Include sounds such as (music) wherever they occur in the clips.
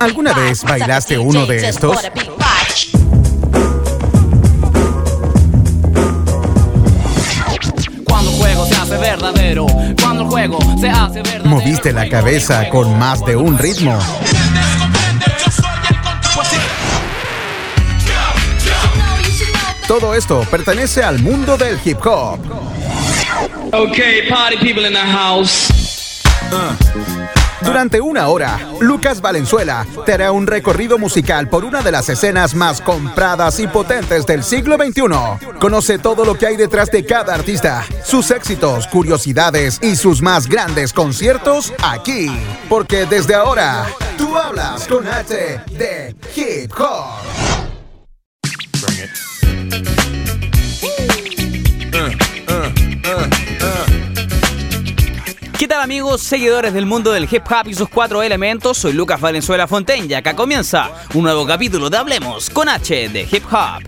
¿Alguna vez bailaste uno de estos? Cuando el juego se hace verdadero, cuando el juego se hace verdadero. ¿Moviste la cabeza con más de un ritmo? Todo esto pertenece al mundo del hip hop. Okay, party people in the house. Durante una hora, Lucas Valenzuela te hará un recorrido musical por una de las escenas más compradas y potentes del siglo XXI. Conoce todo lo que hay detrás de cada artista, sus éxitos, curiosidades y sus más grandes conciertos aquí. Porque desde ahora, tú hablas con H de Hip Hop. ¿Qué tal amigos, seguidores del mundo del hip hop y sus cuatro elementos? Soy Lucas Valenzuela Fontaine y acá comienza un nuevo capítulo de Hablemos con H de Hip Hop.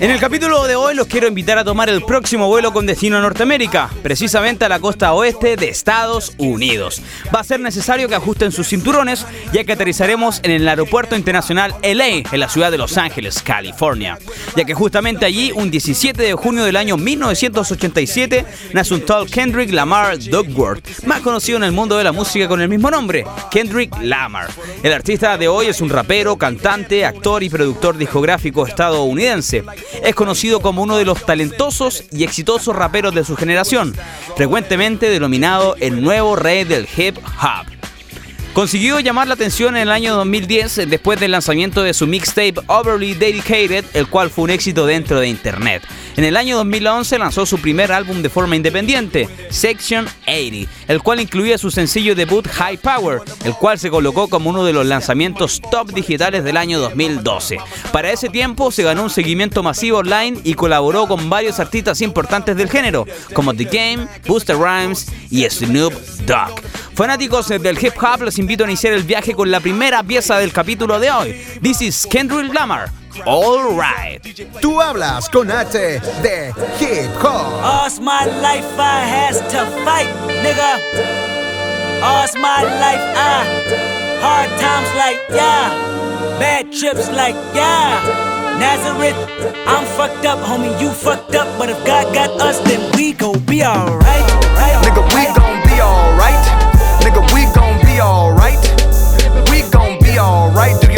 En el capítulo de hoy los quiero invitar a tomar el próximo vuelo con destino a Norteamérica, precisamente a la costa oeste de Estados Unidos. Va a ser necesario que ajusten sus cinturones ya que aterrizaremos en el aeropuerto internacional LA, en la ciudad de Los Ángeles, California. Ya que justamente allí, un 17 de junio del año 1987, nace un tal Kendrick Lamar Duckworth, más conocido en el mundo de la música con el mismo nombre, Kendrick Lamar. El artista de hoy es un rapero, cantante, actor y productor discográfico estadounidense. Es conocido como uno de los talentosos y exitosos raperos de su generación, frecuentemente denominado el nuevo rey del hip hop. Consiguió llamar la atención en el año 2010 después del lanzamiento de su mixtape Overly Dedicated, el cual fue un éxito dentro de Internet. En el año 2011 lanzó su primer álbum de forma independiente, Section 80, el cual incluía su sencillo debut High Power, el cual se colocó como uno de los lanzamientos top digitales del año 2012. Para ese tiempo se ganó un seguimiento masivo online y colaboró con varios artistas importantes del género, como The Game, Buster Rhymes y Snoop Dogg. Fanáticos del hip hop, los invito a iniciar el viaje con la primera pieza del capítulo de hoy. This is Kendrick Lamar. All right. Tú hablas con H de Hip Hop. All's my life I has to fight, nigga. All's my life I hard times like yeah, bad trips like yeah. Nazareth, I'm fucked up, homie. You fucked up, but if God got us, then we gon' be alright. Nigga, we gon' be alright. Nigga, we gon' be alright. We gon' be alright. Do you hear me? Do you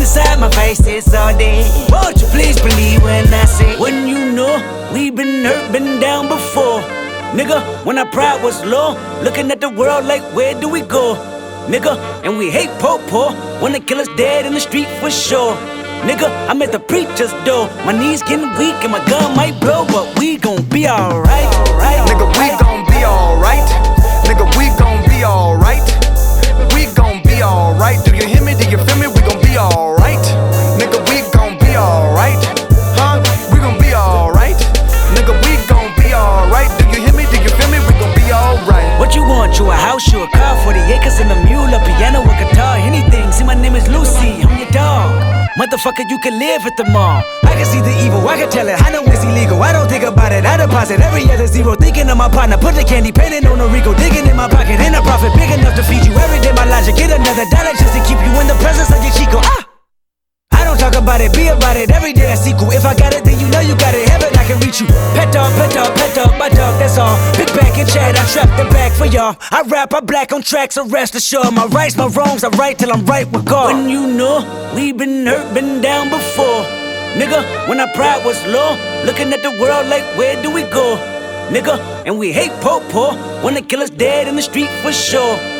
To my face this all day. Won't you please believe when I say, when you know we've been hurt, been down before. Nigga, when our pride was low, looking at the world like, where do we go? Nigga, and we hate po po, wanna kill us dead in the street for sure. Nigga, I'm at the preacher's door. My knees getting weak and my gun might blow, but we gon' be alright. Nigga, we gon' be alright. Nigga, we gon' be alright. We gon' be alright. Do you hear me? Do you acres and a mule, a piano, a guitar, anything. See, my name is Lucy, I'm your dog. Motherfucker, you can live at the mall. I can see the evil, I can tell it. I know it's illegal. I don't think about it. I deposit every other zero. Thinking of my partner, put the candy painting on a Rico. Digging in my pocket, ain't a profit big enough to feed you every day. My logic, get another dollar just to keep you in the presence of your Chico. Ah! Don't talk about it, be about it. Every day I sequel. If I got it, then you know you got it. Heaven, I can reach you. Pet dog, pet dog, pet dog, my dog, that's all. Big back and chat, I trap the back for y'all. I rap, I black on tracks, so rest assured. My rights, my wrongs, I right till I'm right with God. When you know we been hurt, been down before. Nigga, when our pride was low, looking at the world like, where do we go? Nigga, and we hate po po, wanna kill us dead in the street for sure.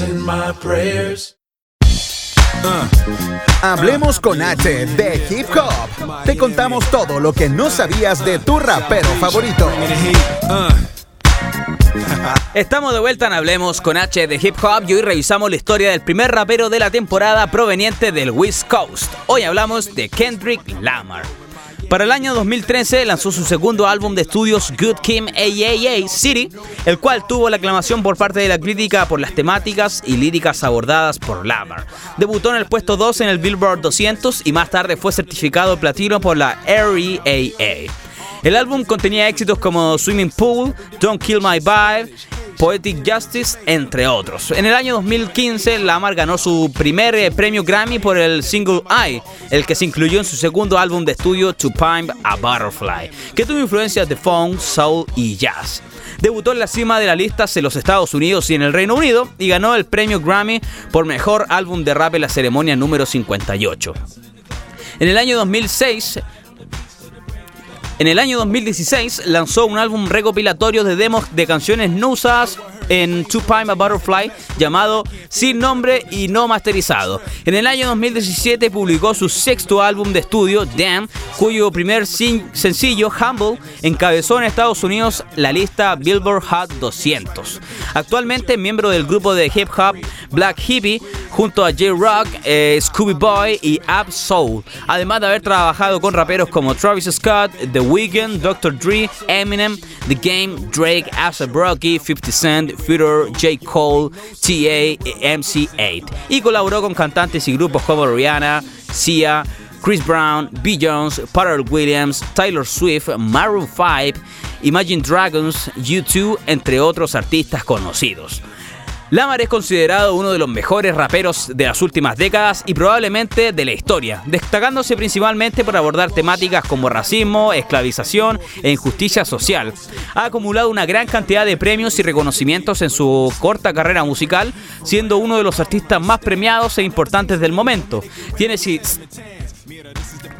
My prayers. Hablemos con H de Hip Hop. Te contamos todo lo que no sabías de tu rapero favorito. (laughs) Estamos de vuelta en Hablemos con H de Hip Hop y hoy revisamos la historia del primer rapero de la temporada proveniente del West Coast. Hoy hablamos de Kendrick Lamar. Para el año 2013 lanzó su segundo álbum de estudios Good Kim AAA City, el cual tuvo la aclamación por parte de la crítica por las temáticas y líricas abordadas por Lamar. Debutó en el puesto 2 en el Billboard 200 y más tarde fue certificado platino por la REAA. El álbum contenía éxitos como Swimming Pool, Don't Kill My Vibe, Poetic Justice, entre otros. En el año 2015, Lamar ganó su primer eh, premio Grammy por el single I, el que se incluyó en su segundo álbum de estudio To Pimp a Butterfly, que tuvo influencias de funk, soul y jazz. Debutó en la cima de las listas en los Estados Unidos y en el Reino Unido y ganó el premio Grammy por mejor álbum de rap en la ceremonia número 58. En el año 2006, en el año 2016 lanzó un álbum recopilatorio de demos de canciones no usadas en Two Pime a Butterfly llamado Sin Nombre y No Masterizado. En el año 2017 publicó su sexto álbum de estudio, Damn, cuyo primer sencillo, Humble, encabezó en Estados Unidos la lista Billboard Hot 200. Actualmente miembro del grupo de hip hop Black Hippie junto a J-Rock, eh, Scooby Boy y Ab Soul, además de haber trabajado con raperos como Travis Scott, The Weeknd, Dr. Dre, Eminem, The Game, Drake, A$AP Rocky, 50 Cent, Future, J. Cole, T.A. y MC8, y colaboró con cantantes y grupos como Rihanna, Sia, Chris Brown, B. Jones, Pharrell Williams, Taylor Swift, Maroon 5, Imagine Dragons, U2, entre otros artistas conocidos. Lamar es considerado uno de los mejores raperos de las últimas décadas y probablemente de la historia, destacándose principalmente por abordar temáticas como racismo, esclavización e injusticia social. Ha acumulado una gran cantidad de premios y reconocimientos en su corta carrera musical, siendo uno de los artistas más premiados e importantes del momento. Tiene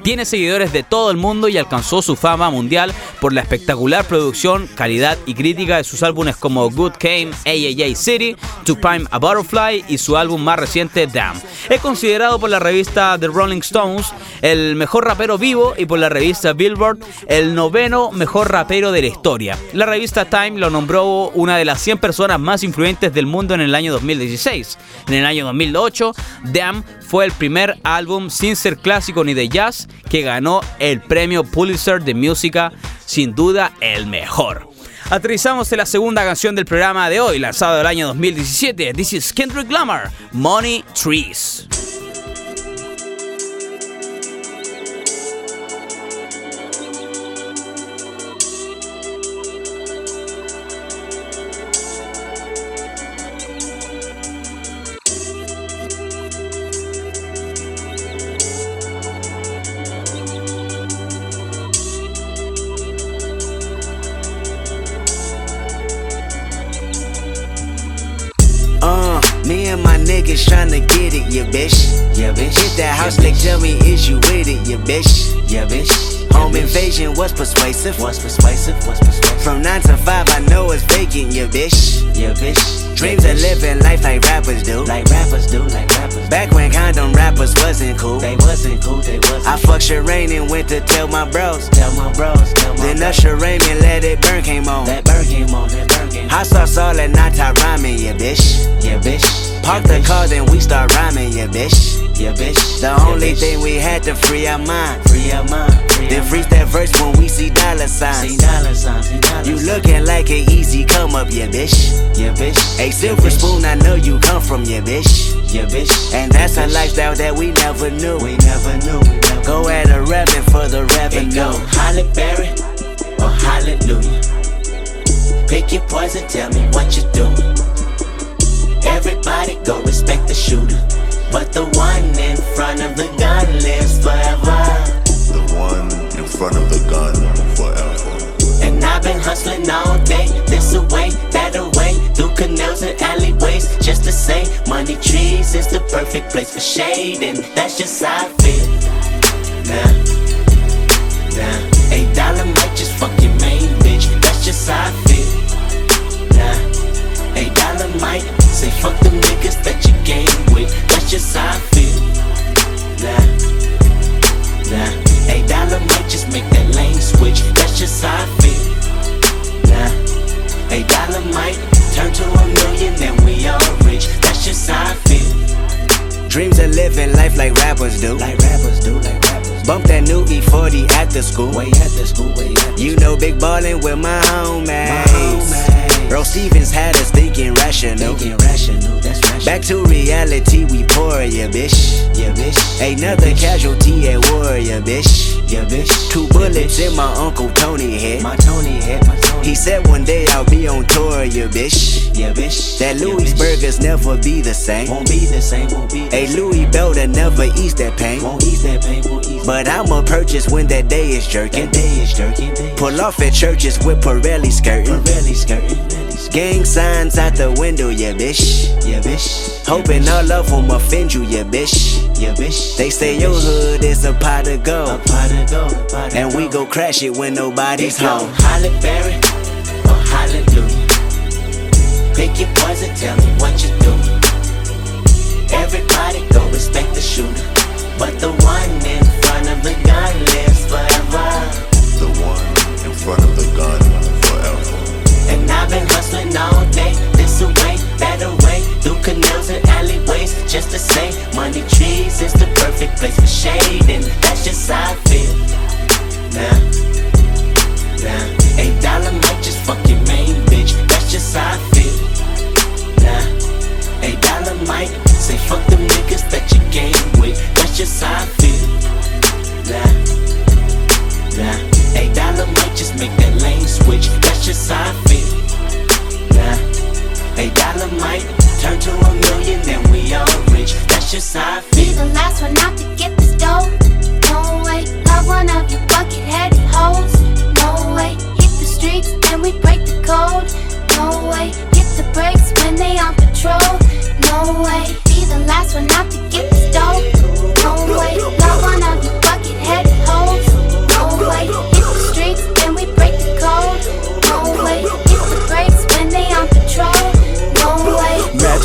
tiene seguidores de todo el mundo y alcanzó su fama mundial por la espectacular producción, calidad y crítica de sus álbumes como Good Came, AAA City, To Pime a Butterfly y su álbum más reciente Damn. Es considerado por la revista The Rolling Stones el mejor rapero vivo y por la revista Billboard el noveno mejor rapero de la historia. La revista Time lo nombró una de las 100 personas más influyentes del mundo en el año 2016. En el año 2008, Damn fue el primer álbum sin ser clásico ni de jazz que ganó el premio Pulitzer de música, sin duda el mejor. Aterrizamos en la segunda canción del programa de hoy, lanzado el año 2017. This is Kendrick Lamar, Money Trees. Persuasive. Was persuasive. Was persuasive. From nine to five, I know it's vacant, yeah, bitch. Yeah, bitch. Dreams of living life like rappers do. Like rappers do, like rappers. Back when condom rappers wasn't cool. They wasn't cool, they wasn't. I fucked Sherane and went to tell my bros. Tell my bros, tell my Then Usher Raymond let it burn came on. That burn came on, that burn Hot sauce all that nata rhyming, yeah, bitch. Yeah, bitch. Park the car, then we start rhyming, yeah, bitch. Yeah, bitch. The only thing we had to free our mind. Free our mind. Then freeze that verse when we see dollar signs. See dollar signs. You looking like an easy come up, yeah, bitch. Yeah, bitch. A silver spoon, I know you come from, yeah, bitch. Yeah, bitch. And that's a lifestyle that we never knew. We never knew. Go at a revenue for the revenue. Go Halle Berry or Hallelujah. Pick your poison, tell me what you doing. Everybody go respect the shooter. But the one in front of the gun lives forever. The one in front of the gun forever. And I've been hustling all day, this away, that away, through canals and alleyways, just to say, money trees is the perfect place for shade, and that's just how I feel. Nah, nah, eight dollar might just fuck your main bitch, that's just how I feel. Nah, eight dollar might say fuck them niggas that you game with, that's just how I feel. Nah, nah, eight dollar might just make that lane switch, that's just how I feel. Nah, eight dollar might turn to a million, then we all rich, that's just how I feel. Dreams of living life like rappers do. Like rappers do, like rappers. Bump that new E40 at the school. Way at the school, way at the You know, big ballin' with my homies. Bro Stevens had us thinking rational. Thinking rational, that's rational. Back to reality, we pour, yeah, bitch. Yeah, bitch. Another casualty at war, yeah, bitch. Yeah, bitch. Two bullets in my Uncle Tony head. My Tony head, my Tony. He said one day I'll be on tour, yeah, bitch. Yeah, bitch. That Louis burgers never be the same. Won't be the same, won't be. A Louis Belder never ease that pain. Won't ease that pain, won't ease But I'ma purchase when that day is jerking. That day is jerking. Pull off at churches with Pirelli skirting. Pirelli skirting. Gang signs out the window, yeah, bitch. Yeah, bitch. Hoping all of them offend you, yeah, bitch. Yeah, bitch. They say your hood is a pot of gold. A pot of gold. And we go crash it when nobody's home. Halle Berry or Hallelujah. Pick your poison, tell me what you do. Everybody go respect the shooter. But the one in front of the gun lives forever. The one in front of the gun forever. And I've been hustling all day, this away, that away, through canals and alleyways, just to say, money trees is the perfect place for shade, and that's just how I feel. Nah, eight dollar might just fuck your main bitch, that's. Nah, eight dollar might say fuck them niggas that you game with, that's. Nah, nah, eight dollar might just make that lane switch, that's just how I feel. Nah, eight dollar might turn to a million, then we all rich, that's just how I Be the last one out to get this dough. No way, love one of you bucket-headed hoes. No way, hit the streets and we break the code. No way, hit the brakes when they on patrol. No way, be the last one out to get this dough. No way, love one of you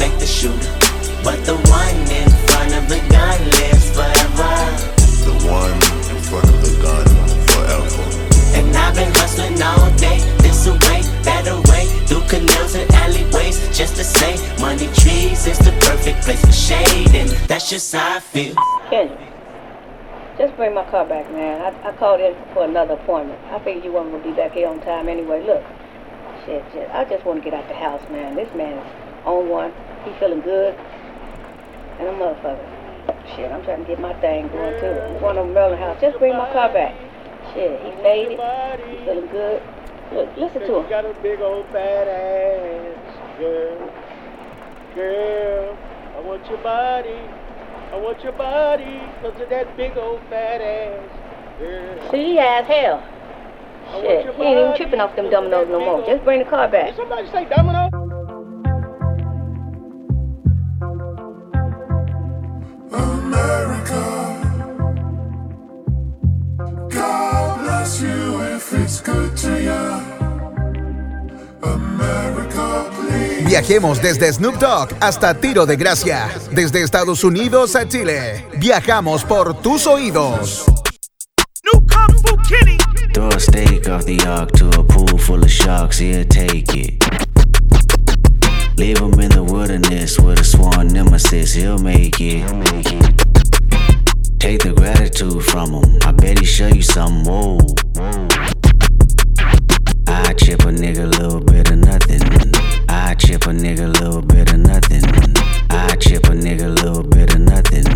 Everybody go respect the shooter. But the one in front of the gun lives forever. The one in front of the gun forever. And I've been hustling all day, this away, that away, through canals and alleyways, just to say, money trees is the perfect place for shade, and that's just how I feel. Kendrick, just bring my car back, man. I, I called in for another appointment. I figured you weren't gonna be back here on time anyway. Look, shit, shit. I just want to get out the house, man. This man is on one. He feeling good. And a motherfucker. Shit, I'm trying to get my thing going too. I'm going to Maryland house. Just bring my car back. Shit, he faded. He feeling good. Look, listen to him. got a big old fat ass, girl. Girl, I want your body. I want your body because of that big old fat ass, girl. See, he as hell. Shit, he ain't even tripping off them dominoes no more. Just bring the car back. Did somebody say domino? Viajemos desde Snoop Dogg hasta Tiro de Gracia, desde Estados Unidos a Chile. Viajamos por tus oídos. Throw a steak off the ark to a pool full of sharks, he'll take it. Leave him in the wilderness with a sworn nemesis, he'll make it. Take the gratitude from him, I bet he show you something, whoa. I chip a nigga a little bit of nothing. I chip a nigga little bit of nothing. I chip a nigga little bit of nothing.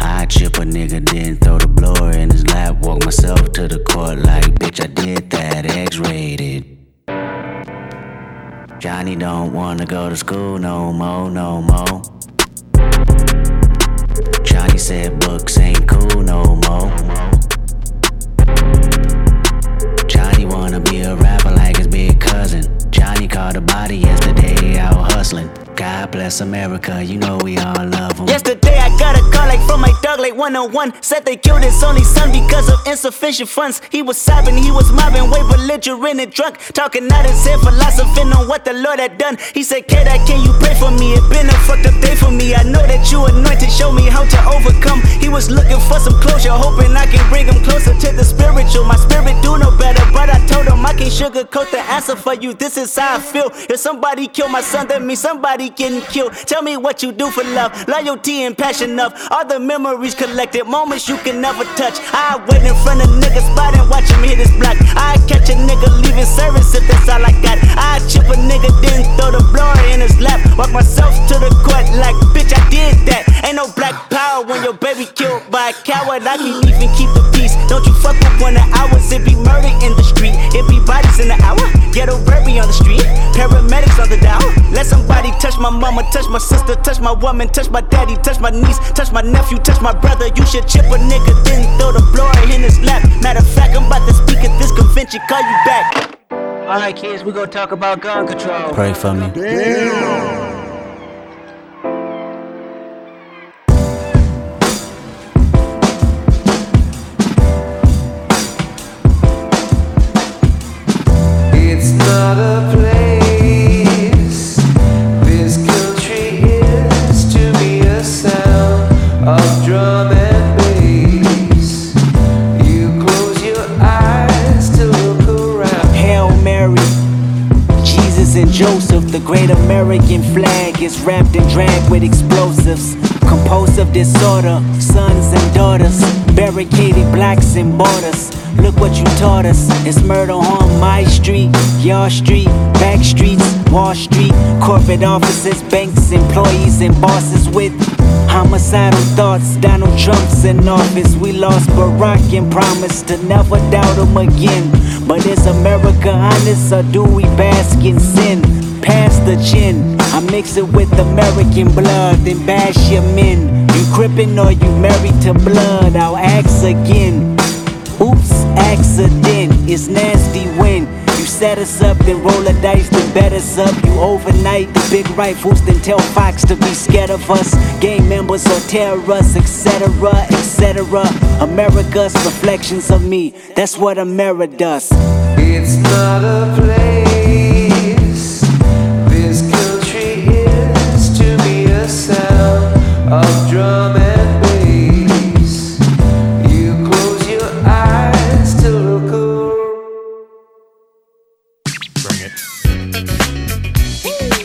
I chip a nigga, then throw the blower in his lap. Walk myself to the court like, bitch, I did that, X rated. Johnny don't wanna go to school no more, no more. Johnny said books ain't cool no more. Johnny wanna be a rapper like his big cousin. Johnny caught a body yesterday out hustling. God bless America, you know we all love him. Yesterday I got a call like from my dog like 101 Said they killed his only son because of insufficient funds. He was sobbing, he was mobbing, way belligerent and drunk. Talking out his head, philosophing on what the Lord had done. He said, kid, I can you pray for me? It been a fucked up day for me. I know that you anointed, show me how to overcome. He was looking for some closure, hoping I can bring him closer to the spiritual. My spirit do no better, but I told him I can't sugarcoat the answer for you. This is how I feel. If somebody killed my son, that means somebody getting killed. Tell me what you do for love, loyalty and passion of All the memories collected, moments you can never touch. I wait in front of niggas spot and watch him hit his block. I catch a nigga leaving service if that's all I got. I chip a nigga, then throw the blower in his lap. Walk myself to the court like, bitch, I did that. Ain't no black power when your baby killed by a coward. I can't even keep the peace. Don't you fuck up one of ours, it be murder in the street. It be bodies in the hour, ghetto baby on the street. Paramedics on the down Let somebody touch my mama, touch my sister, touch my woman, touch my daddy, touch my niece, touch my nephew, touch my brother. You should chip a nigga, then throw the blower in his lap. Matter of fact, I'm about to speak at this convention, call you back. Alright, kids, we gonna talk about gun control. Pray for me. It's American flag is wrapped and dragged with explosives. Compulsive disorder, sons and daughters, barricaded blacks and borders. Look what you taught us. It's murder on my street, your street, back streets, Wall Street, corporate offices, banks, employees, and bosses with homicidal thoughts. Donald Trump's in office. We lost Barack and promised to never doubt him again. But is America honest or do we bask in sin? Pass the chin. I mix it with American blood, then bash your men. You crippin' or you married to blood? I'll ask again. Oops, accident. It's nasty when you set us up, then roll the dice, then bet us up. You overnight the big rifles, then tell Fox to be scared of us. Gang members or terrorists, etc., etc. America's reflections of me. That's what America does. It's not a place.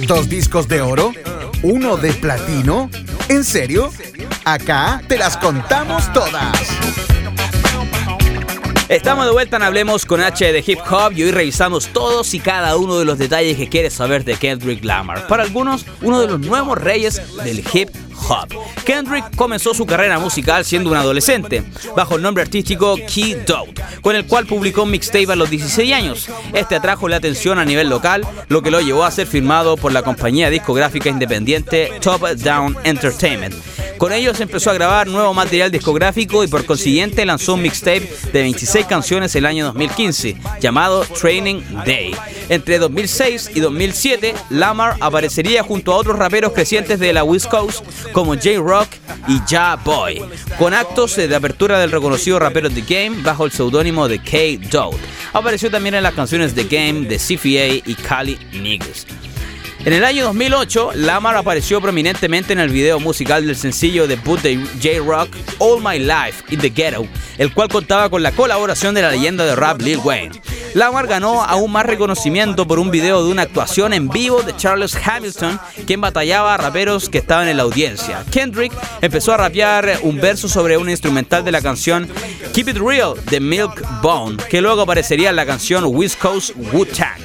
¿Dos discos de oro? ¿Uno de platino? ¿En serio? Acá te las contamos todas. Estamos de vuelta en Hablemos con H de Hip Hop y hoy revisamos todos y cada uno de los detalles que quieres saber de Kendrick Lamar. Para algunos, uno de los nuevos reyes del hip Kendrick comenzó su carrera musical siendo un adolescente, bajo el nombre artístico Key Doubt, con el cual publicó un mixtape a los 16 años. Este atrajo la atención a nivel local, lo que lo llevó a ser firmado por la compañía discográfica independiente Top Down Entertainment. Con ellos empezó a grabar nuevo material discográfico y por consiguiente lanzó un mixtape de 26 canciones el año 2015, llamado Training Day. Entre 2006 y 2007, Lamar aparecería junto a otros raperos crecientes de la West Coast como J-Rock y Ja Boy, con actos de apertura del reconocido rapero The Game bajo el seudónimo de K-Dot. Apareció también en las canciones The Game de CFA y Cali Niggas. En el año 2008, Lamar apareció prominentemente en el video musical del sencillo debut de J-Rock All My Life in the Ghetto, el cual contaba con la colaboración de la leyenda de rap Lil Wayne. Lamar ganó aún más reconocimiento por un video de una actuación en vivo de Charles Hamilton, quien batallaba a raperos que estaban en la audiencia. Kendrick empezó a rapear un verso sobre un instrumental de la canción Keep It Real de Milk Bone, que luego aparecería en la canción West Coast Wu-Tang.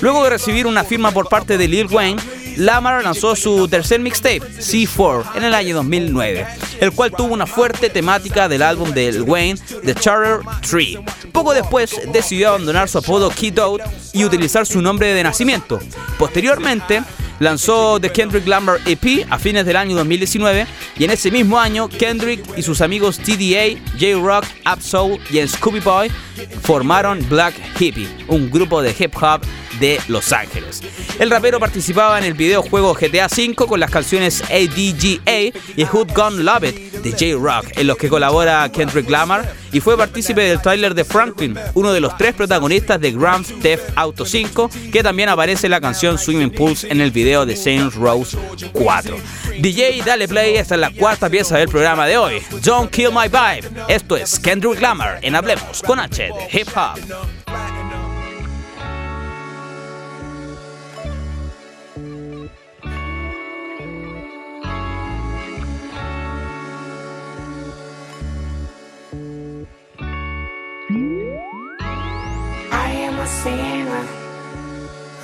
Luego de recibir una firma por parte de Lil Wayne, Lamar lanzó su tercer mixtape, C4, en el año 2009, el cual tuvo una fuerte temática del álbum de Wayne, The Charter Tree. Poco después decidió abandonar su apodo Kid Out y utilizar su nombre de nacimiento. Posteriormente, lanzó The Kendrick Lamar EP a fines del año 2019 y en ese mismo año Kendrick y sus amigos TDA, J-Rock, Absol y Scooby Boy formaron Black Hippie, un grupo de hip hop de Los Ángeles. El rapero participaba en el videojuego GTA V con las canciones ADGA y Who'd Gone Love It de J-Rock, en los que colabora Kendrick Lamar y fue partícipe del tráiler de Franklin, uno de los tres protagonistas de Grand Theft Auto 5, que también aparece en la canción Swimming Pools en el video de Saints Rose 4. DJ, dale play, esta es la cuarta pieza del programa de hoy. Don't Kill My Vibe. Esto es Kendrick Lamar en Hablemos con H de Hip Hop.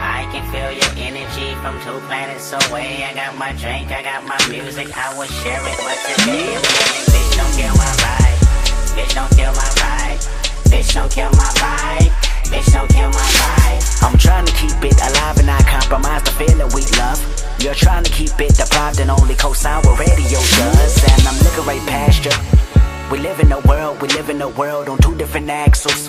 I can feel your energy from two planets away. I got my drink, I got my music, I will share it. But today bitch, don't kill my vibe. Bitch, don't kill my vibe. Bitch, don't kill my vibe. Bitch, don't kill my vibe. I'm trying to keep it alive and not compromise the feeling we love. You're trying to keep it deprived and only co-sign what radio does. And I'm looking right past you. We live in a world, we live in a world on two different axles.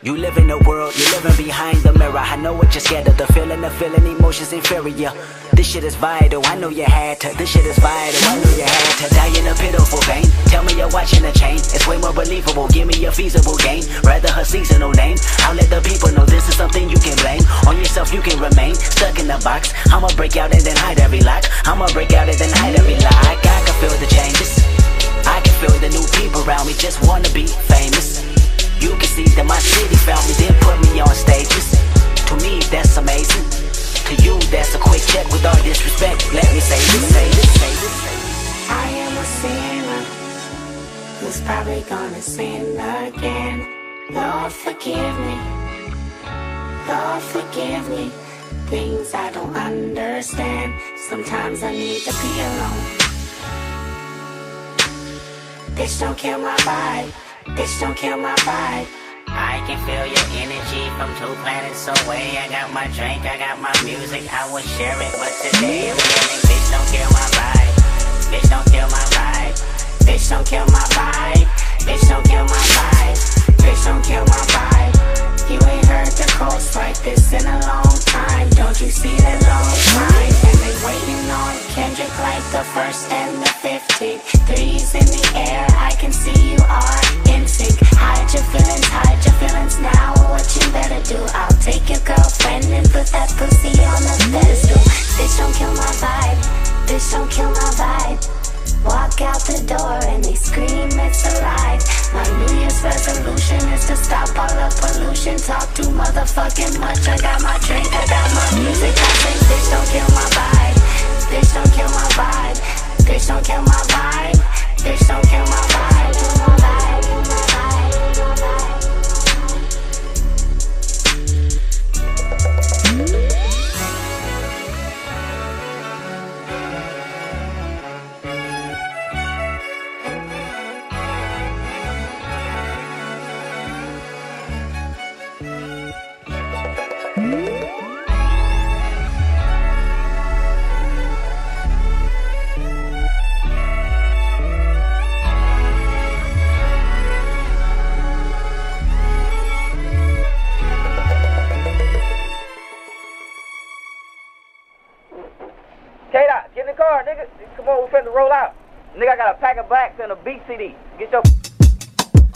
You live in a world, you're living behind the mirror. I know what you're scared of, the feeling, the feeling, emotions inferior. This shit is vital, I know you had to. This shit is vital, I know you had to. Die in a pitiful pain. Tell me you're watching a chain. It's way more believable. Give me a feasible gain. Rather her seasonal name. I'll let the people know this is something you can blame. On yourself, you can remain stuck in the box. I'ma break out and then hide every lock. I'ma break out and then hide every lock. I can feel the changes. I can feel the new people around me just wanna be famous. You can see that my city found me, then put me on stages. To me, that's amazing. To you, that's a quick check with all disrespect. Let me say this, say this, say this. I am a sinner who's probably gonna sin again. Lord, forgive me. Lord, forgive me. Things I don't understand. Sometimes I need to be alone. Bitch, don't kill my vibe. Bitch, don't kill my vibe. I can feel your energy from two planets away. I got my drink, I got my music, I will share it. But today I'm bitch, don't kill my vibe. Bitch, don't kill my vibe. Bitch, don't kill my vibe. Bitch, don't kill my vibe. Bitch, don't kill my vibe. You ain't heard the coast like this in a long time. Don't you see the long time? And they waiting on Kendrick like the first and the 15th. Threes in the air, I can see you are in sync. Hide your feelings, hide your feelings now. What you better do? I'll take your girlfriend and put that pussy on the pedestal. Bitch, don't kill my vibe. Bitch, don't kill my vibe. Walk out the door and they scream it's alive. My New Year's resolution is to stop all the pollution. Talk too motherfucking much. I got my drink, I got my music. I say, bitch, don't kill my vibe. Bitch, don't kill my vibe. Bitch, don't kill my vibe. Bitch, don't. Kill my vibe. Kill my vibe.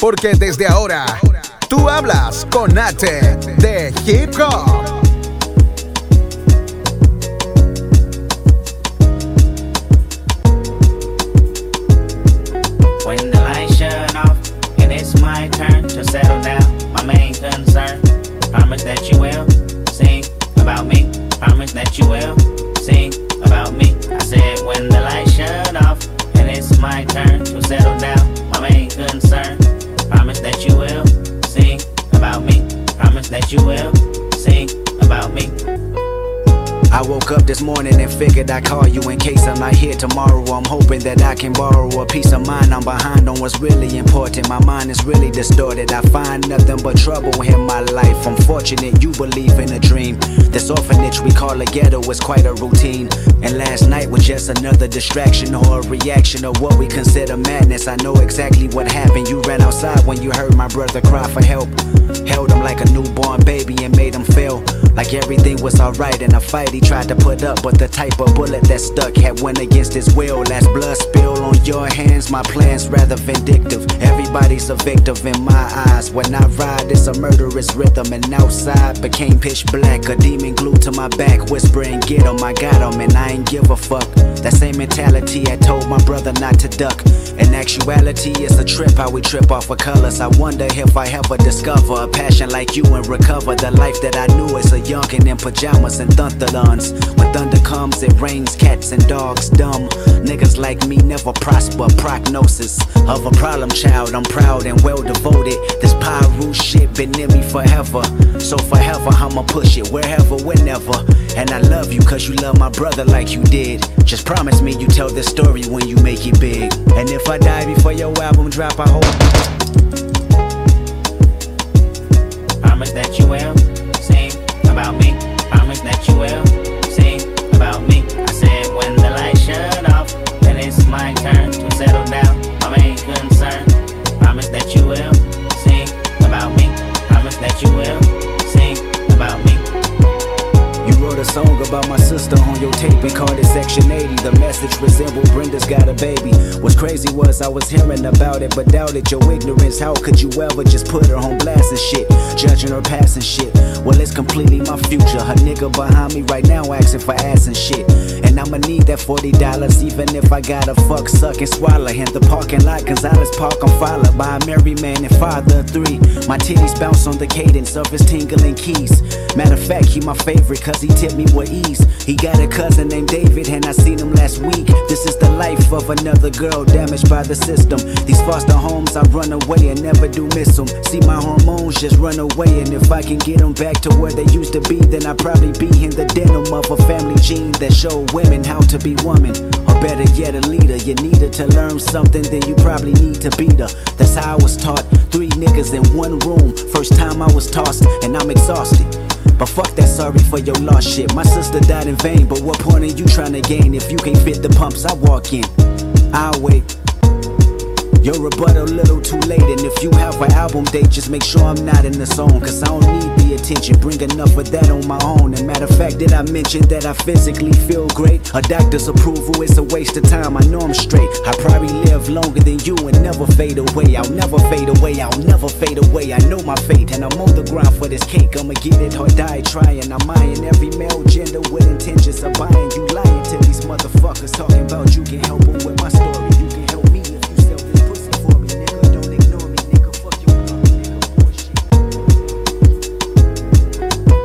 Porque desde ahora, tú hablas con Nate de Hip Hop. Tomorrow. I'm hoping that I can borrow a piece of mind. I'm behind on what's really important. My mind is really distorted. I find nothing but trouble in my life. I'm fortunate you believe in a dream. This orphanage we call a ghetto is quite a routine. And last night was just another distraction or a reaction of what we consider madness. I know exactly what happened. You ran outside when you heard my brother cry for help. Held him like a newborn baby and made him feel like everything was alright in a fight he tried to put up. But the type of bullet that stuck had went against his will. Last blood spill on your hands, my plans rather vindictive. Everybody's a victim in my eyes. When I ride, it's a murderous rhythm. And outside became pitch black. A demon glued to my back, whispering, Get him, I got him, and I ain't give a fuck. That same mentality I told my brother not to duck. In actuality, it's a trip how we trip off of colors. I wonder if I ever discover a passion like you and recover the life that I knew as a youngin' in pajamas and thunderlons. When thunder comes, it rains cats and dogs dumb. Niggas like me never prosper. Prognosis of a problem child. I'm proud and well devoted. This Pyru shit been in me forever. So forever, I'ma push it wherever, whenever. And I love you cause you love my brother like you did. Just promise me you tell this story when you make it big. And if I die before your album drop, I hope. Promise that you will sing about me. Promise that you will sister on your tape and called it Section 80. The message resembled Brenda's got a baby. What's crazy was I was hearing about it, but doubted your ignorance. How could you ever just put her on blast and shit? Judging her past and shit. Well, it's completely my future. Her nigga behind me right now asking for ass and shit. And I'ma need that $40 even if I gotta fuck, suck, and swallow. In the parking lot, Gonzalez Park, I'm followed by a married man and father of three. My titties bounce on the cadence of his tingling keys. Matter of fact, he my favorite cause he tipped me with ease. He got a cousin named David and I seen him last week. This is the life of another girl damaged by the system. These foster homes, I run away and never do miss them. See my hormones just run away and if I can get them back to where they used to be, then I'd probably be in the denim of a family gene that show women how to be woman. Or better yet, a leader. You needed to learn something, then you probably need to be the. That's how I was taught. Three niggas in one room. First time I was tossed, and I'm exhausted. But fuck that sorry for your lost shit. My sister died in vain, but what point are you trying to gain if you can't fit the pumps I walk in? I'll wait. Your rebuttal a little too late, and if you have an album date, just make sure I'm not in the zone. Cause I don't need the attention, bring enough of that on my own. And matter of fact, did I mention that I physically feel great? A doctor's approval is a waste of time, I know I'm straight. I probably live longer than you and never fade away. I'll never fade away, I'll never fade away. I know my fate, and I'm on the ground for this cake. I'ma get it or die trying. I'm eyeing every male gender with intentions of buying. You lying to these motherfuckers talking about you can help them with my story.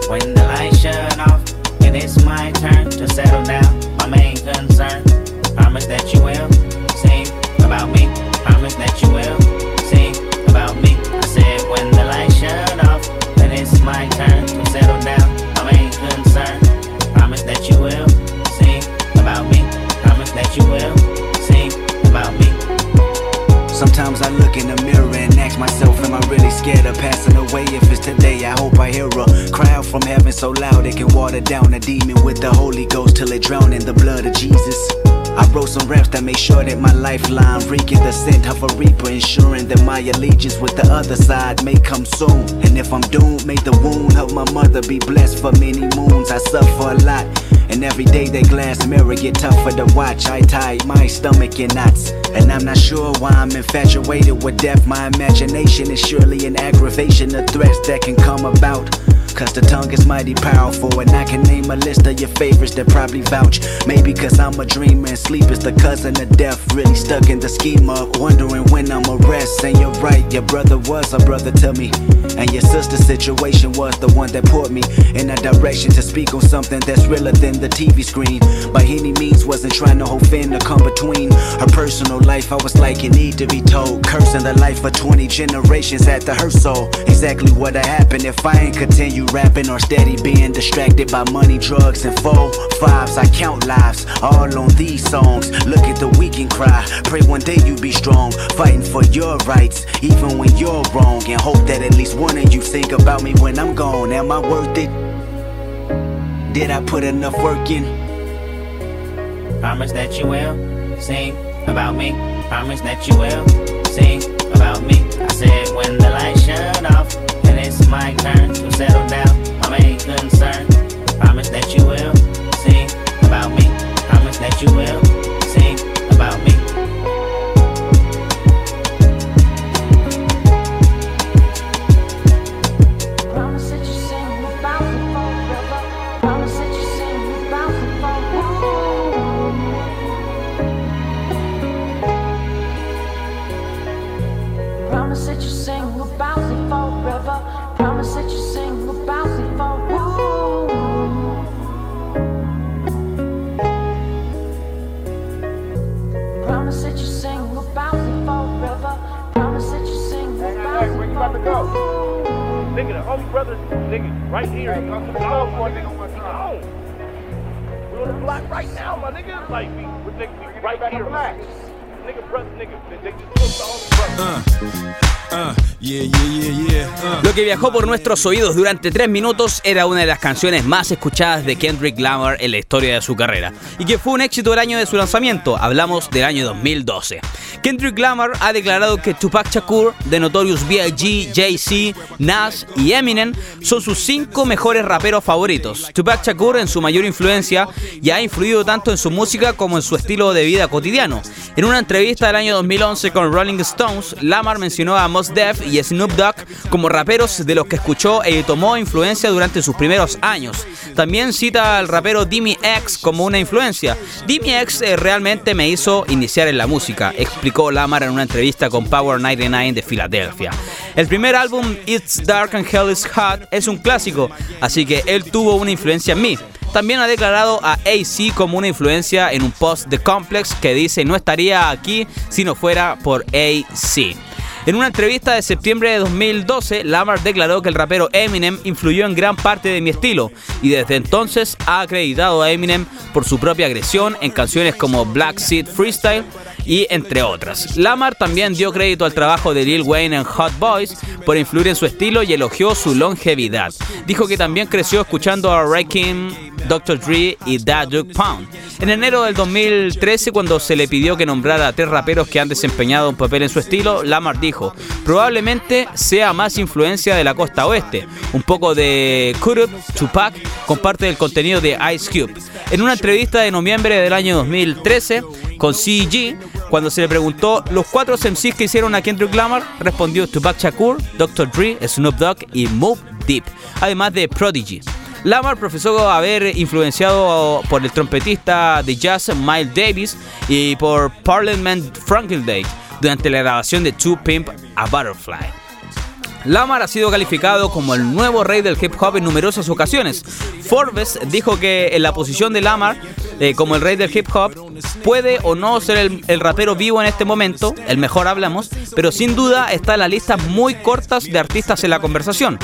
When the lights shut off and it's my turn to settle down, my main concern. Promise that you will sing about me. Promise that you will sing about me. I said when the lights shut off and it's my turn water down a demon with the Holy Ghost till it drown in the blood of Jesus. I wrote some raps that make sure that my lifeline reeking the scent of a reaper, ensuring that my allegiance with the other side may come soon. And if I'm doomed, may the wound of my mother be blessed for many moons. I suffer a lot. And every day that glass mirror get tougher to watch. I tie my stomach in knots. And I'm not sure why I'm infatuated with death. My imagination is surely an aggravation of threats that can come about. Cause the tongue is mighty powerful, and I can name a list of your favorites that probably vouch. Maybe cause I'm a dreamer and sleep is the cousin of death. Really stuck in the scheme of wondering when I'm a rest. And you're right, your brother was a brother to me. And your sister's situation was the one that put me in a direction to speak on something that's realer than the TV screen. By any means, wasn't trying to hold fin to come between her personal life. I was like, you need to be told. Cursing the life of 20 generations at the her soul. Exactly what'd happen if I ain't continue rapping or steady being distracted by money, drugs, and four fives. I count lives all on these songs. Look at the weak and cry. Pray one day you be strong, fighting for your rights, even when you're wrong. And hope that at least one of you think about me when I'm gone. Am I worth it? Did I put enough work in? Promise that you will sing about me. Promise that you will sing about me. I said when the lights shut off and it's my turn to settle down, my main concern. Promise that you will sing about me. Promise that you will que viajó por nuestros oídos durante tres minutos era una de las canciones más escuchadas de Kendrick Lamar en la historia de su carrera y que fue un éxito el año de su lanzamiento. Hablamos del año 2012. Kendrick Lamar ha declarado que Tupac Shakur, The Notorious B.I.G., Jay-Z, Nas y Eminem son sus cinco mejores raperos favoritos. Tupac Shakur en su mayor influencia y ha influido tanto en su música como en su estilo de vida cotidiano. En una entrevista del año 2011 con Rolling Stones, Lamar mencionó a Mos Def y Snoop Dogg como raperos de los que escuchó y tomó influencia durante sus primeros años. También cita al rapero Dimi X como una influencia. Dimi X eh, realmente me hizo iniciar en la música, explicó Lamar en una entrevista con Power 99 de Filadelfia. El primer álbum, It's Dark and Hell is Hot, es un clásico, así que él tuvo una influencia en mí. También ha declarado a AC como una influencia en un post de Complex que dice no estaría aquí si no fuera por AC. En una entrevista de septiembre de 2012, Lamar declaró que el rapero Eminem influyó en gran parte de mi estilo y desde entonces ha acreditado a Eminem por su propia agresión en canciones como Black Seed Freestyle y entre otras. Lamar también dio crédito al trabajo de Lil Wayne en Hot Boys por influir en su estilo y elogió su longevidad. Dijo que también creció escuchando a Rakim, Dr. Dre y Da Duke Pound. En enero del 2013, cuando se le pidió que nombrara a tres raperos que han desempeñado un papel en su estilo, Lamar dijo, probablemente sea más influencia de la costa oeste, un poco de Kurup, Tupac, con parte del contenido de Ice Cube. En una entrevista de noviembre del año 2013 con CG, cuando se le preguntó los cuatro MCs que hicieron a Kendrick Lamar, respondió Tupac Shakur, Dr. Dre, Snoop Dogg y Move Deep, además de Prodigy. Lamar profesó haber influenciado por el trompetista de jazz Miles Davis y por Parliament Franklin durante la grabación de Two Pimp a Butterfly. Lamar ha sido calificado como el nuevo rey del hip hop en numerosas ocasiones. Forbes dijo que en la posición de Lamar eh, como el rey del hip hop puede o no ser el, el, rapero vivo en este momento, el mejor hablamos, pero sin duda está en las listas muy cortas de artistas en la conversación.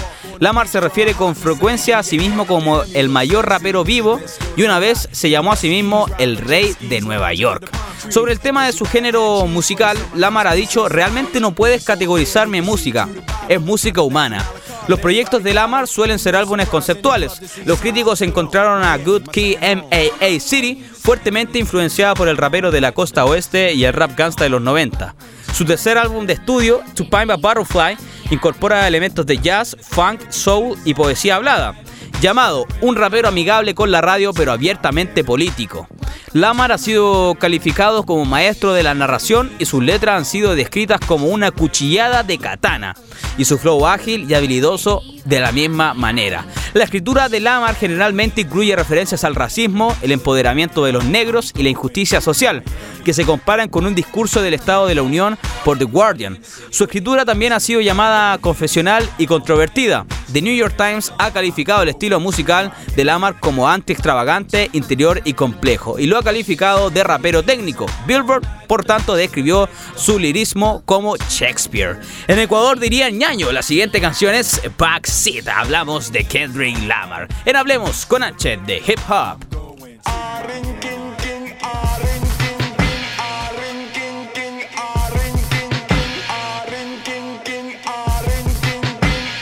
Lamar se refiere con frecuencia a sí mismo como el mayor rapero vivo y una vez se llamó a sí mismo el rey de Nueva York. Sobre el tema de su género musical, Lamar ha dicho, realmente no puedes categorizar mi música, es música humana. Los proyectos de Lamar suelen ser álbumes conceptuales. Los críticos encontraron a Good Key MAA City fuertemente influenciada por el rapero de la costa oeste y el rap gangsta de los 90. Su tercer álbum de estudio, To Pine a Butterfly, incorpora elementos de jazz, funk, soul y poesía hablada. Llamado un rapero amigable con la radio pero abiertamente político. Lamar ha sido calificado como maestro de la narración y sus letras han sido descritas como una cuchillada de katana y su flow ágil y habilidoso de la misma manera. La escritura de Lamar generalmente incluye referencias al racismo, el empoderamiento de los negros y la injusticia social, que se comparan con un discurso del Estado de la Unión por The Guardian. Su escritura también ha sido llamada confesional y controvertida. The New York Times ha calificado el estilo musical de Lamar como anti-extravagante, interior y complejo, y lo ha calificado de rapero técnico. Billboard, por tanto, describió su lirismo como Shakespeare. En Ecuador dirían ñaño, la siguiente canción es Backseat. Hablamos de Kendrick Lamar. En Hablemos con H de Hip Hop.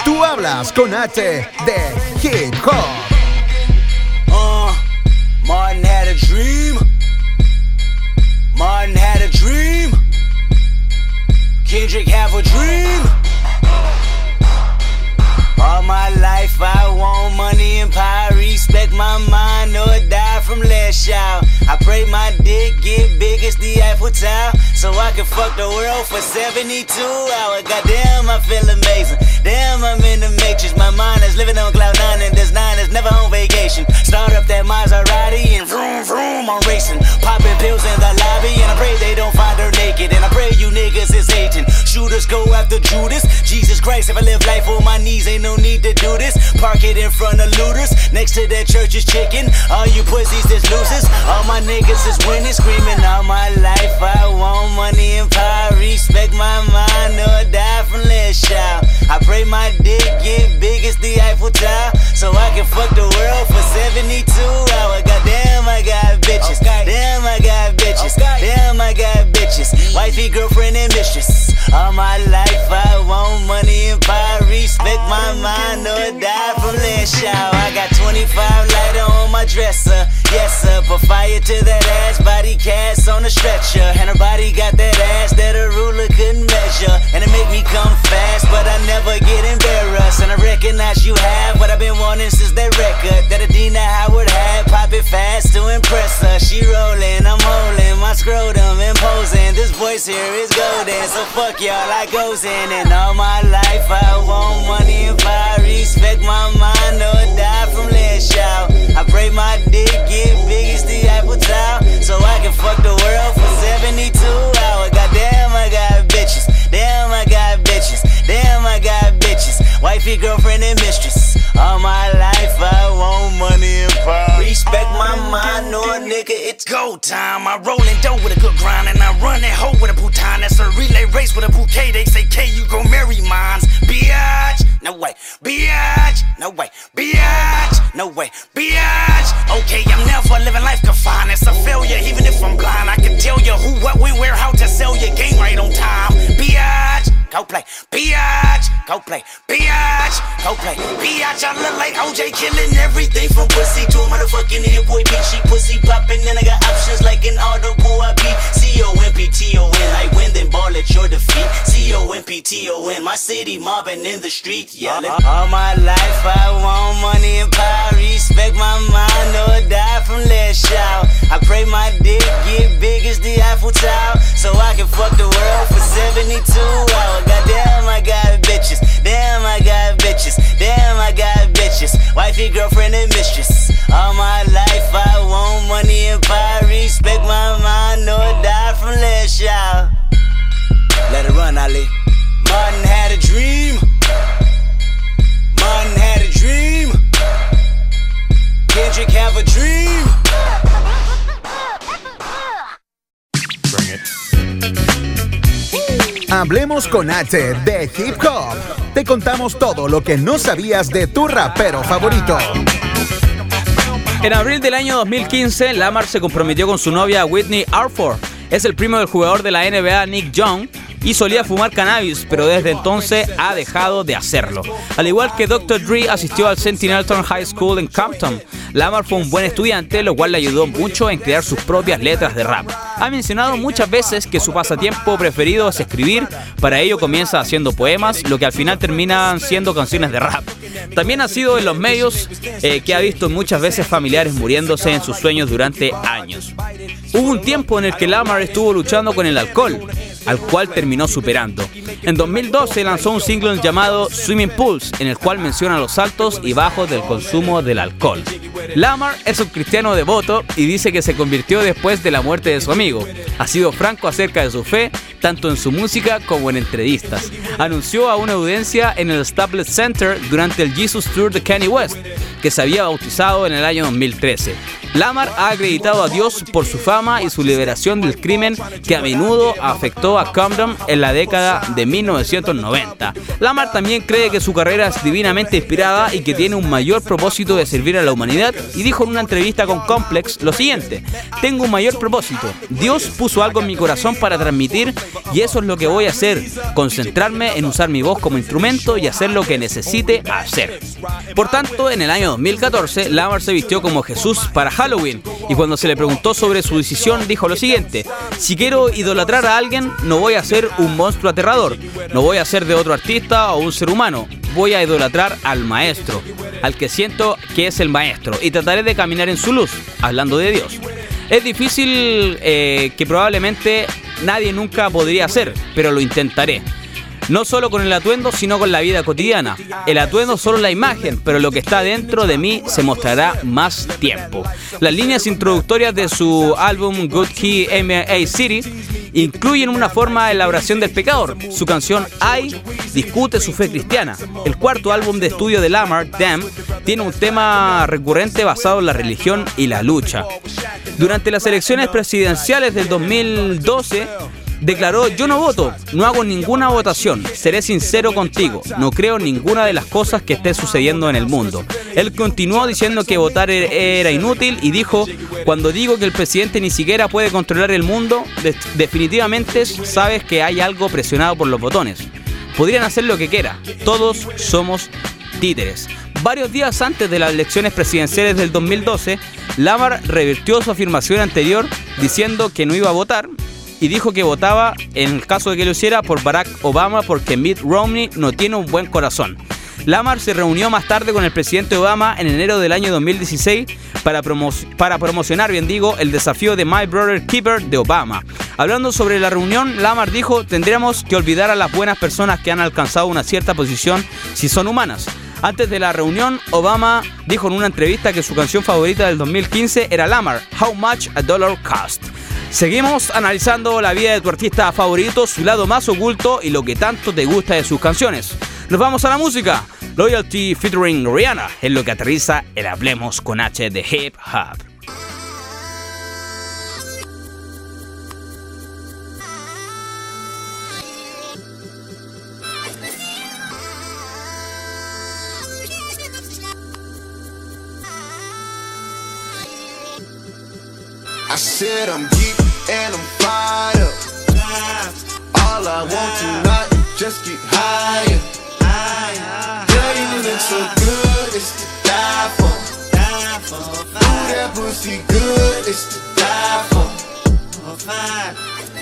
Tú hablas con H de Hip Hop. Uh, Martin had a dream. Martin had a dream. Kendrick have a dream. My mind or die from last child. I pray my dick get big as the Eiffel Tower. So I can fuck the world for 72 hours. Goddamn, I feel amazing. Damn, I'm in the matrix. My mind is living on cloud nine and this nine is never on vacation. Start up that Maserati and vroom vroom, I'm racing. Popping pills in the lobby and I pray they don't find her naked. And I pray you niggas is hating. Shooters go after Judas. Jesus Christ, if I live life on my knees, ain't no need to do this. Park it in front of looters. Next to that church is chicken. All you pussies is losers. All my niggas is winning, screaming all my life. I want money and power. Respect my mind or die from less child. I pray my dick get big as the Eiffel Tower. So I can fuck the world for 72 hours. Goddamn, I got bitches. Damn, I got bitches. Damn, I got bitches. Wifey, girlfriend, and mistress. All my life I want money and power. Respect my mind or die from less shower. I got 25 lighter on my dresser. Yes, sir. Put fire to that ass, body cast on a stretcher. And her body got that ass that a ruler couldn't measure. And it make me come fast, but I never get embarrassed. And I recognize you have what I've been wanting since that record that Adina Howard had. Pop it fast to impress her. She rolling, I'm holding my scrotum imposing. This voice here is golden, so fuck y'all, I goes in. And all my life I want money and power. Respect my it's go time. I roll in dough with a good grind, and I run that hoe with a bouton. That's a relay race with a bouquet. They say, K, you gon' marry mines. Biatch, no way. Biatch, no way. Biatch, no way. Biatch. Okay, I'm never living life confined. It's a failure, even if I'm blind. I can tell you who, what, when, where, how to sell your game right on time. Go play. Biatch, go play. Biatch, go play. Biatch, I look like OJ killing everything from pussy to a motherfucking hit boy bitch. She pussy popping, and I got options like an audible. I be C O M P T O N. I win, then ball at your defeat. C O M P T O N. My city mobbing in the street, yelling. All my life I want money and power. Respect my mind or die from less shout. I pray my dick get big as the Eiffel Tower, so I can fuck the world for 72 hours. Goddamn, I got bitches. Damn, I got bitches. Damn, I got bitches. Wifey, girlfriend, and mistress. All my life I want money and power. Respect my mind or die from shout. Let it run, Ali. Martin had a dream. Martin had a dream. Kendrick have a dream. Hablemos con H de Hip Hop. Te contamos todo lo que no sabías de tu rapero favorito. En abril del año 2015, Lamar se comprometió con su novia Whitney Arford. Es el primo del jugador de la NBA Nick Young y solía fumar cannabis, pero desde entonces ha dejado de hacerlo. Al igual que Dr. Dre asistió al Sentinelton High School en Compton. Lamar fue un buen estudiante, lo cual le ayudó mucho en crear sus propias letras de rap. Ha mencionado muchas veces que su pasatiempo preferido es escribir, para ello comienza haciendo poemas, lo que al final terminan siendo canciones de rap. También ha sido en los medios eh, que ha visto muchas veces familiares muriéndose en sus sueños durante años. Hubo un tiempo en el que Lamar estuvo luchando con el alcohol, al cual terminó superando. En 2012 lanzó un single llamado Swimming Pools, en el cual menciona los altos y bajos del consumo del alcohol. Lamar es un cristiano devoto y dice que se convirtió después de la muerte de su amigo. Ha sido franco acerca de su fe, tanto en su música como en entrevistas. Anunció a una audiencia en el Staples Center durante el Jesus Tour de Kanye West, que se había bautizado en el año 2013. Lamar ha acreditado a Dios por su fama y su liberación del crimen que a menudo afectó a Compton en la década de 1990. Lamar también cree que su carrera es divinamente inspirada y que tiene un mayor propósito de servir a la humanidad y dijo en una entrevista con Complex lo siguiente, tengo un mayor propósito, Dios puso algo en mi corazón para transmitir y eso es lo que voy a hacer, concentrarme en usar mi voz como instrumento y hacer lo que necesite hacer. Por tanto, en el año 2014, Lamar se vistió como Jesús para Halloween. Y cuando se le preguntó sobre su decisión dijo lo siguiente, si quiero idolatrar a alguien no voy a ser un monstruo aterrador, no voy a ser de otro artista o un ser humano, voy a idolatrar al maestro, al que siento que es el maestro. Y trataré de caminar en su luz, hablando de Dios. Es difícil eh, que probablemente nadie nunca podría hacer, pero lo intentaré. No solo con el atuendo, sino con la vida cotidiana. El atuendo solo la imagen, pero lo que está dentro de mí se mostrará más tiempo. Las líneas introductorias de su álbum Good Key M.A. City incluyen una forma de elaboración del pecador. Su canción I discute su fe cristiana. El cuarto álbum de estudio de Lamar, Damn, tiene un tema recurrente basado en la religión y la lucha. Durante las elecciones presidenciales del 2012, declaró, yo no voto, no hago ninguna votación, seré sincero contigo, no creo en ninguna de las cosas que esté sucediendo en el mundo. Él continuó diciendo que votar e- era inútil y dijo, cuando digo que el presidente ni siquiera puede controlar el mundo, de- definitivamente sabes que hay algo presionado por los botones. Podrían hacer lo que quiera, todos somos títeres. Varios días antes de las elecciones presidenciales del 2012, Lamar revirtió su afirmación anterior diciendo que no iba a votar y dijo que votaba, en el caso de que lo hiciera, por Barack Obama porque Mitt Romney no tiene un buen corazón. Lamar se reunió más tarde con el presidente Obama en enero del año 2016 para, para promocionar, bien digo, el desafío de My Brother Keeper de Obama. Hablando sobre la reunión, Lamar dijo, tendríamos que olvidar a las buenas personas que han alcanzado una cierta posición si son humanas. Antes de la reunión, Obama dijo en una entrevista que su canción favorita del 2015 era Lamar, How Much a Dollar Cost. Seguimos analizando la vida de tu artista favorito, su lado más oculto y lo que tanto te gusta de sus canciones. Nos vamos a la música. Loyalty featuring Rihanna es lo que aterriza el Hablemos con H de Hip Hop. And I'm fired up. All I want tonight is just get higher. Girl, you look so good, it's to die for. Ooh, that pussy good, it's to die for.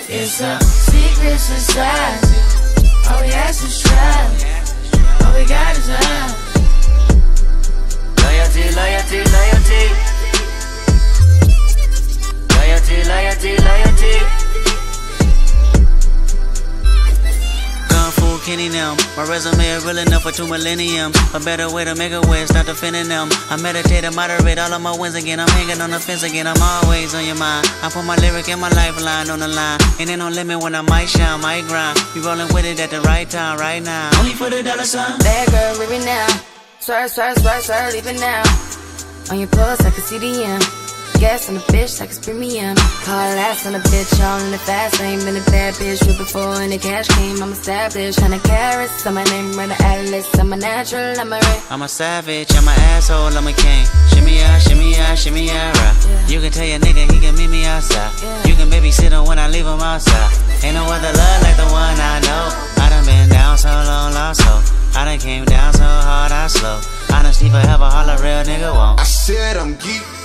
It's a secret society. All we ask is try. All we got is love. Loyalty, loyalty, loyalty. Loyalty, loyalty, loyalty. Kung Fu Kenny now. My resume is real enough for two millenniums. A better way to make a way, stop defending them. I meditate and moderate all of my wins again. I'm hanging on the fence again. I'm always on your mind. I put my lyric and my lifeline on the line. And ain't no limit when I might shine, might grind. Be rolling with it at the right time, right now. Only for the dollar sign. Bad girl, leave it now. Swerve, swerve, swerve, swerve, leave it now. On your pulse, I can see the M. Gas on the bitch like it's premium. Call ass on a bitch, all in the fast lane. Been a bad bitch with before and the cash came. I'm established, hundred carats. I'm my name, run the atlas. I'm a natural, I'm a red. I'm a savage, I'm an asshole, I'm a king. Shimmy out, shimmy out, shimmy out, right. You can tell your nigga he can meet me outside. You can babysit him when I leave him outside. Ain't no other love like the one I know. I done been down so long, lost so. I done came down so hard, I slow. Honesty forever, all a real nigga won't. I said I'm geek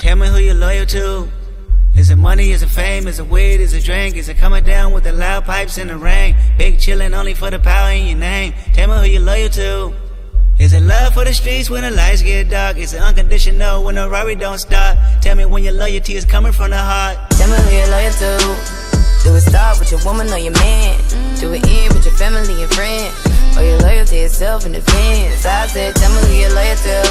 Tell me who you're loyal to. Is it money? Is it fame? Is it weed? Is it drink? Is it coming down with the loud pipes in the rain? Big chillin' only for the power in your name. Tell me who you're loyal to. Is it love for the streets when the lights get dark? Is it unconditional when the Rari don't stop? Tell me when your loyalty is coming from the heart. Tell me who you're loyal to. Do it start with your woman or your man? Do it end with your family and friends? Or your loyalty is self in defense? I said, tell me who you're loyal to.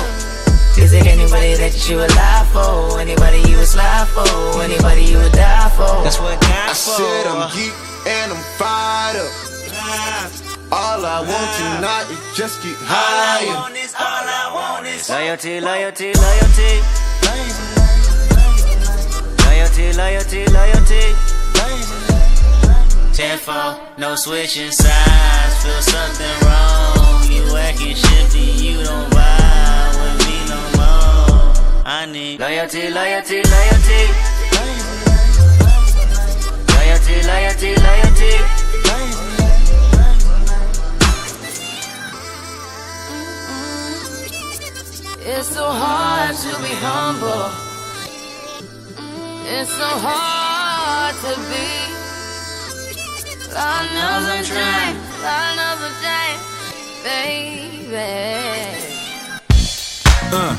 Is it anybody that you would lie for? Anybody you would slide for? Anybody you would die for? That's what I said I'm geek and I'm fired up. All I want tonight is just get higher. Loyalty, loyalty, loyalty. Loyalty, loyalty, loyalty. Tenfold, no switching sides. Feel something wrong. You acting shifty, you don't vibe with me no more. I need loyalty, loyalty, loyalty. Loyalty, loyalty, loyalty. It's so hard to be humble. It's so hard to be. Another day, another day, baby. Uh,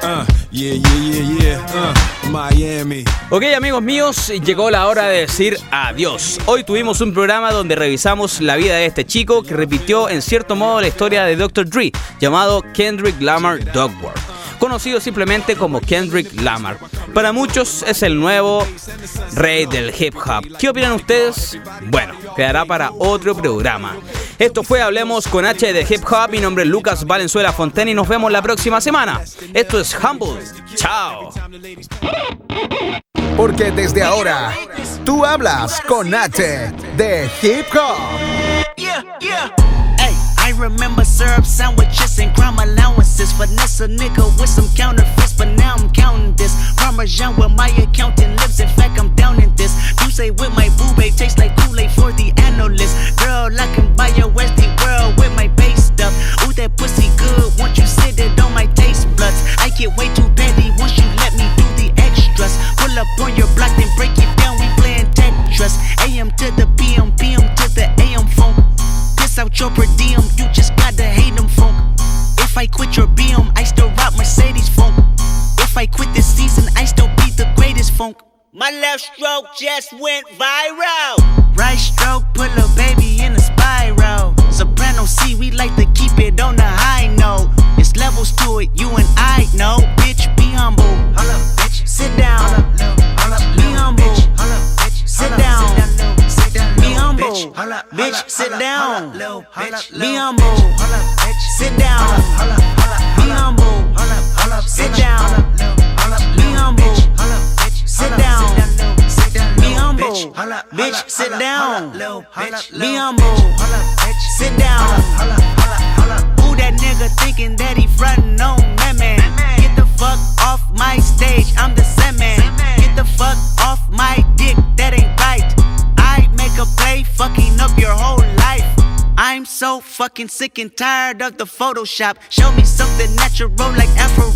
Uh, yeah, yeah, yeah, yeah. Uh, Miami. Ok amigos míos, llegó la hora de decir adiós. Hoy tuvimos un programa donde revisamos la vida de este chico que repitió en cierto modo la historia de Dr. Dre, llamado Kendrick Lamar Dogworth, conocido simplemente como Kendrick Lamar. Para muchos es el nuevo rey del hip hop. ¿Qué opinan ustedes? Bueno, quedará para otro programa. Esto fue Hablemos con H de Hip Hop. Mi nombre es Lucas Valenzuela Fontaine y nos vemos la próxima semana. Esto es Humble. Chao. Porque desde ahora tú hablas con H de Hip Hop. Remember syrup sandwiches and crime allowances. Finesse a nigga with some counterfeits, but now I'm counting this. Parmesan with my accountant lips. In fact, I'm down in this. You say with my boo babe tastes like Kool-Aid for the analyst. Girl, I can buy your Westie just went viral. Right stroke put a baby in a spiral. Soprano C, we like to keep it on the high note. It's levels to it, you and I know. Bitch, be humble. Hold up, bitch. Sit down. Be humble. Sit down. Be humble. Bitch, sit down. Be down. Be humble. Sit down. Who that nigga thinking that he frontin' on man, man? Get the fuck off my stage, I'm the Sandman. Get the fuck off my dick, that ain't right. I make a play, fucking up your whole life. I'm so fucking sick and tired of the Photoshop. Show me something natural like Afro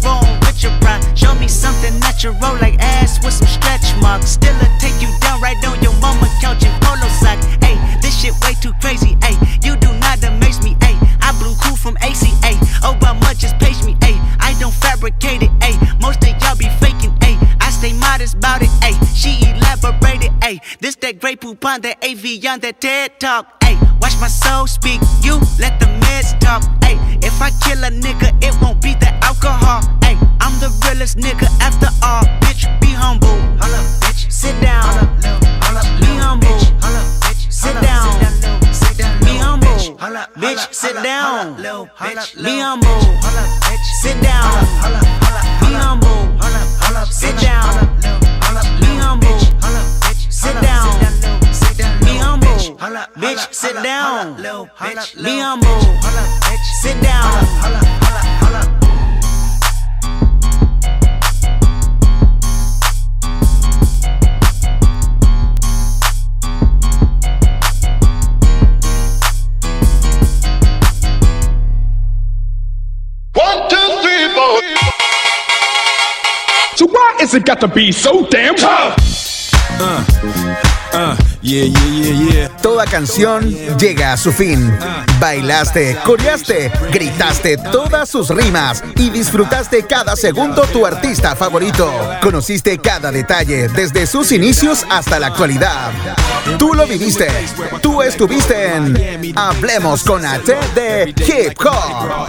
Show me something natural like ass with some stretch marks. Still a take you down right on your mama couch in polo sock. Hey, this shit way too crazy. Hey, you do not amaze me. Hey, I blew cool from ACA. Oh, but much just page me. Hey, I don't fabricate it. Hey, most of y'all be faking. Hey, I stay modest about it. Hey, she elaborated. Hey, this that great poop on that AV on that TED talk. Hey, watch my soul speak. You let the meds talk. Hey, if I kill a nigga, it won't be the alcohol. Hey, I'm the realest nigga after all. Bitch, be humble. Hold up, bitch. Sit down. Be humble. Sit down. Be humble. Bitch, sit down. Be humble. Sit down. Be humble. Sit down. Be humble. Sit down. Be humble. Bitch, sit down. Be humble. Sit down. Why is it got to be so damn tough? Yeah, yeah. Toda canción llega a su fin. Bailaste, coreaste, gritaste todas sus rimas y disfrutaste cada segundo tu artista favorito. Conociste cada detalle desde sus inicios hasta la actualidad. Tú lo viviste. Tú estuviste en Hablemos con H de Hip Hop.